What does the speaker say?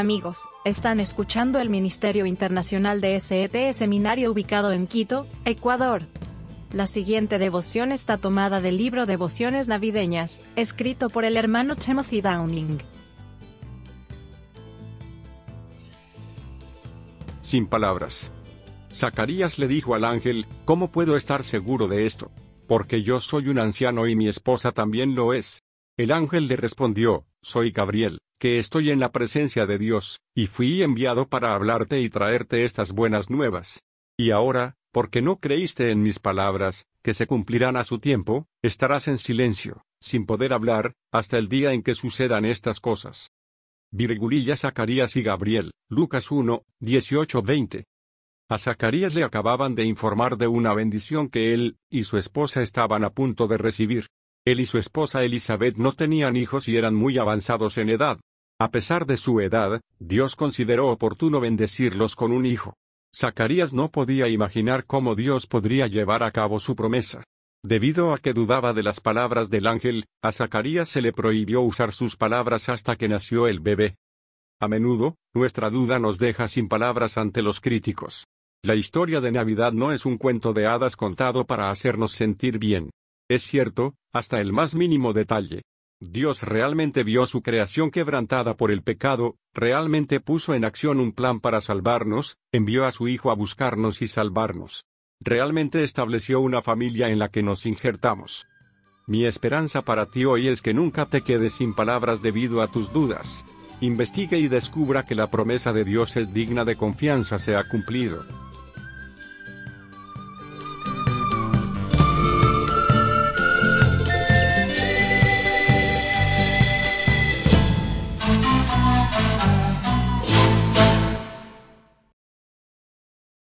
Amigos, están escuchando el Ministerio Internacional de SET Seminario ubicado en Quito, Ecuador. La siguiente devoción está tomada del libro Devociones Navideñas, escrito por el hermano Timothy Downing. Sin palabras. Zacarías le dijo al ángel, ¿cómo puedo estar seguro de esto? Porque yo soy un anciano y mi esposa también lo es. El ángel le respondió, soy Gabriel, que estoy en la presencia de Dios, y fui enviado para hablarte y traerte estas buenas nuevas. Y ahora, porque no creíste en mis palabras, que se cumplirán a su tiempo, estarás en silencio, sin poder hablar, hasta el día en que sucedan estas cosas. Virgulilla Zacarías y Gabriel, Lucas 1, 18-20. A Zacarías le acababan de informar de una bendición que él y su esposa estaban a punto de recibir. Él y su esposa Elizabeth no tenían hijos y eran muy avanzados en edad. A pesar de su edad, Dios consideró oportuno bendecirlos con un hijo. Zacarías no podía imaginar cómo Dios podría llevar a cabo su promesa. Debido a que dudaba de las palabras del ángel, a Zacarías se le prohibió usar sus palabras hasta que nació el bebé. A menudo, nuestra duda nos deja sin palabras ante los críticos. La historia de Navidad no es un cuento de hadas contado para hacernos sentir bien. Es cierto, hasta el más mínimo detalle. Dios realmente vio su creación quebrantada por el pecado, realmente puso en acción un plan para salvarnos, envió a su Hijo a buscarnos y salvarnos. Realmente estableció una familia en la que nos injertamos. Mi esperanza para ti hoy es que nunca te quedes sin palabras debido a tus dudas. Investigue y descubra que la promesa de Dios es digna de confianza se ha cumplido.